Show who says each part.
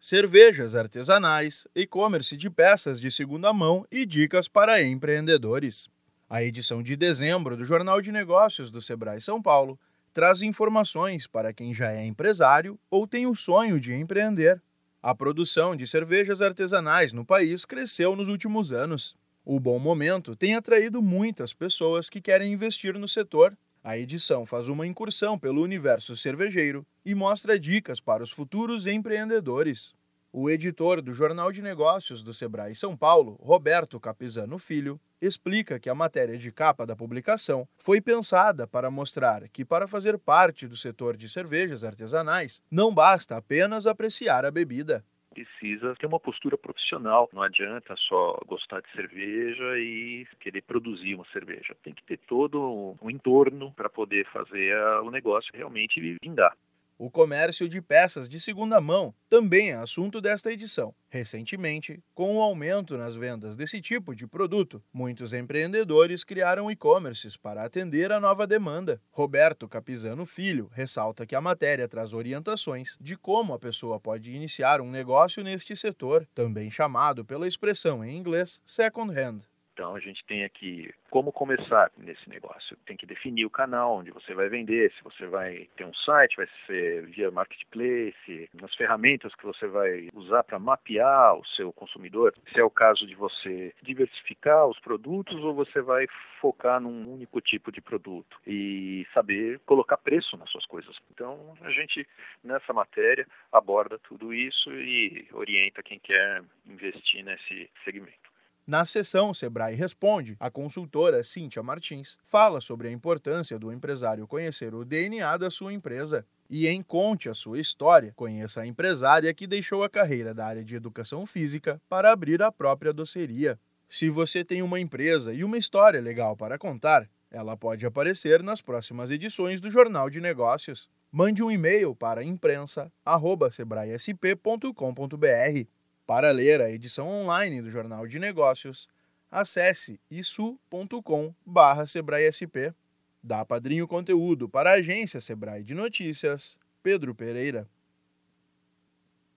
Speaker 1: cervejas artesanais, e-commerce de peças de segunda mão e dicas para empreendedores. A edição de dezembro do Jornal de Negócios do Sebrae São Paulo traz informações para quem já é empresário ou tem o sonho de empreender. A produção de cervejas artesanais no país cresceu nos últimos anos. O bom momento tem atraído muitas pessoas que querem investir no setor. A edição faz uma incursão pelo universo cervejeiro e mostra dicas para os futuros empreendedores. O editor do Jornal de Negócios do Sebrae São Paulo, Roberto Capizano Filho, explica que a matéria de capa da publicação foi pensada para mostrar que, para fazer parte do setor de cervejas artesanais, não basta apenas apreciar a bebida
Speaker 2: precisa ter uma postura profissional. Não adianta só gostar de cerveja e querer produzir uma cerveja. Tem que ter todo um entorno para poder fazer o negócio realmente vingar.
Speaker 1: O comércio de peças de segunda mão também é assunto desta edição. Recentemente, com o aumento nas vendas desse tipo de produto, muitos empreendedores criaram e-commerces para atender a nova demanda. Roberto Capizano Filho ressalta que a matéria traz orientações de como a pessoa pode iniciar um negócio neste setor, também chamado pela expressão em inglês second hand.
Speaker 2: Então a gente tem aqui como começar nesse negócio. Tem que definir o canal onde você vai vender, se você vai ter um site, vai ser via marketplace, as ferramentas que você vai usar para mapear o seu consumidor, se é o caso de você diversificar os produtos ou você vai focar num único tipo de produto e saber colocar preço nas suas coisas. Então a gente nessa matéria aborda tudo isso e orienta quem quer investir nesse segmento.
Speaker 1: Na sessão Sebrae Responde, a consultora Cíntia Martins fala sobre a importância do empresário conhecer o DNA da sua empresa. E em Conte a sua história, conheça a empresária que deixou a carreira da área de educação física para abrir a própria doceria. Se você tem uma empresa e uma história legal para contar, ela pode aparecer nas próximas edições do Jornal de Negócios. Mande um e-mail para imprensa@sebraesp.com.br para ler a edição online do Jornal de Negócios, acesse isso.com/sebraesp. Dá padrinho conteúdo para a agência Sebrae de Notícias, Pedro Pereira.